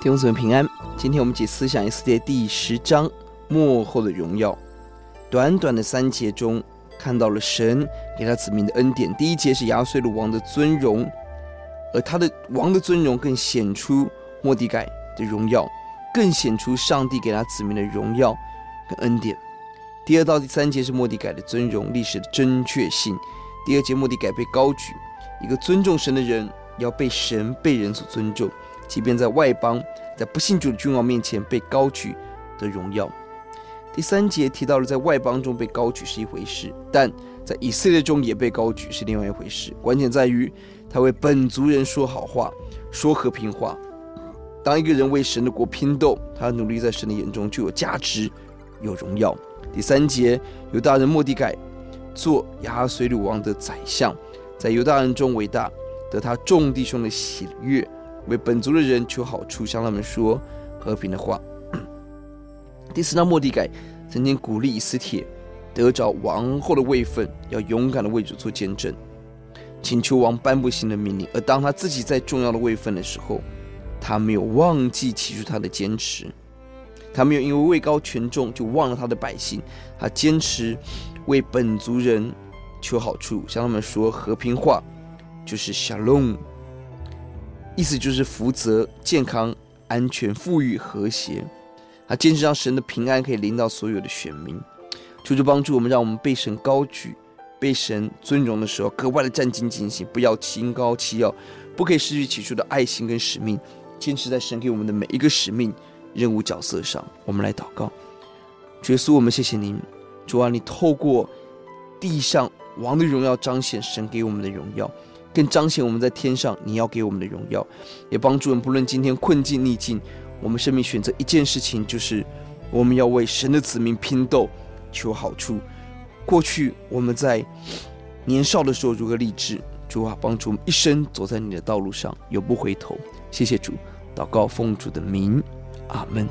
弟兄姊妹平安，今天我们解思想以斯帖第十章末后的荣耀。短短的三节中，看到了神给他子民的恩典。第一节是亚哈随鲁王的尊荣，而他的王的尊荣更显出末底改的荣耀，更显出上帝给他子民的荣耀跟恩典。第二到第三节是末底改的尊荣历史的真确性。第二节末底改被高举，一个尊重神的人要被神被人所尊重。即便在外邦，在不信主的君王面前被高举的荣耀。第三节提到了在外邦中被高举是一回事，但在以色列中也被高举是另外一回事。关键在于他为本族人说好话，说和平话。当一个人为神的国拼斗，他的努力在神的眼中就有价值、有荣耀。第三节，犹大人莫底改做亚哈随鲁王的宰相，在犹大人中伟大，得他众弟兄的喜悦。为本族的人求好处，向他们说和平的话。第四章，末底改曾经鼓励以斯帖得着王后的位分，要勇敢的为主做见证，请求王颁布新的命令。而当他自己在重要的位分的时候，他没有忘记起初他的坚持，他没有因为位高权重就忘了他的百姓，他坚持为本族人求好处，向他们说和平话，就是沙龙。意思就是福泽、健康、安全、富裕、和谐。他坚持让神的平安可以临到所有的选民，求主帮助我们，让我们被神高举、被神尊荣的时候，格外的战兢兢行，不要心高气傲，不可以失去起初的爱心跟使命，坚持在神给我们的每一个使命、任务、角色上。我们来祷告，耶稣，我们谢谢您，主啊，你透过地上王的荣耀彰显神给我们的荣耀。更彰显我们在天上你要给我们的荣耀，也帮助我们，不论今天困境逆境，我们生命选择一件事情，就是我们要为神的子民拼斗，求好处。过去我们在年少的时候如何立志，主啊，帮助我们一生走在你的道路上，永不回头。谢谢主，祷告奉主的名，阿门。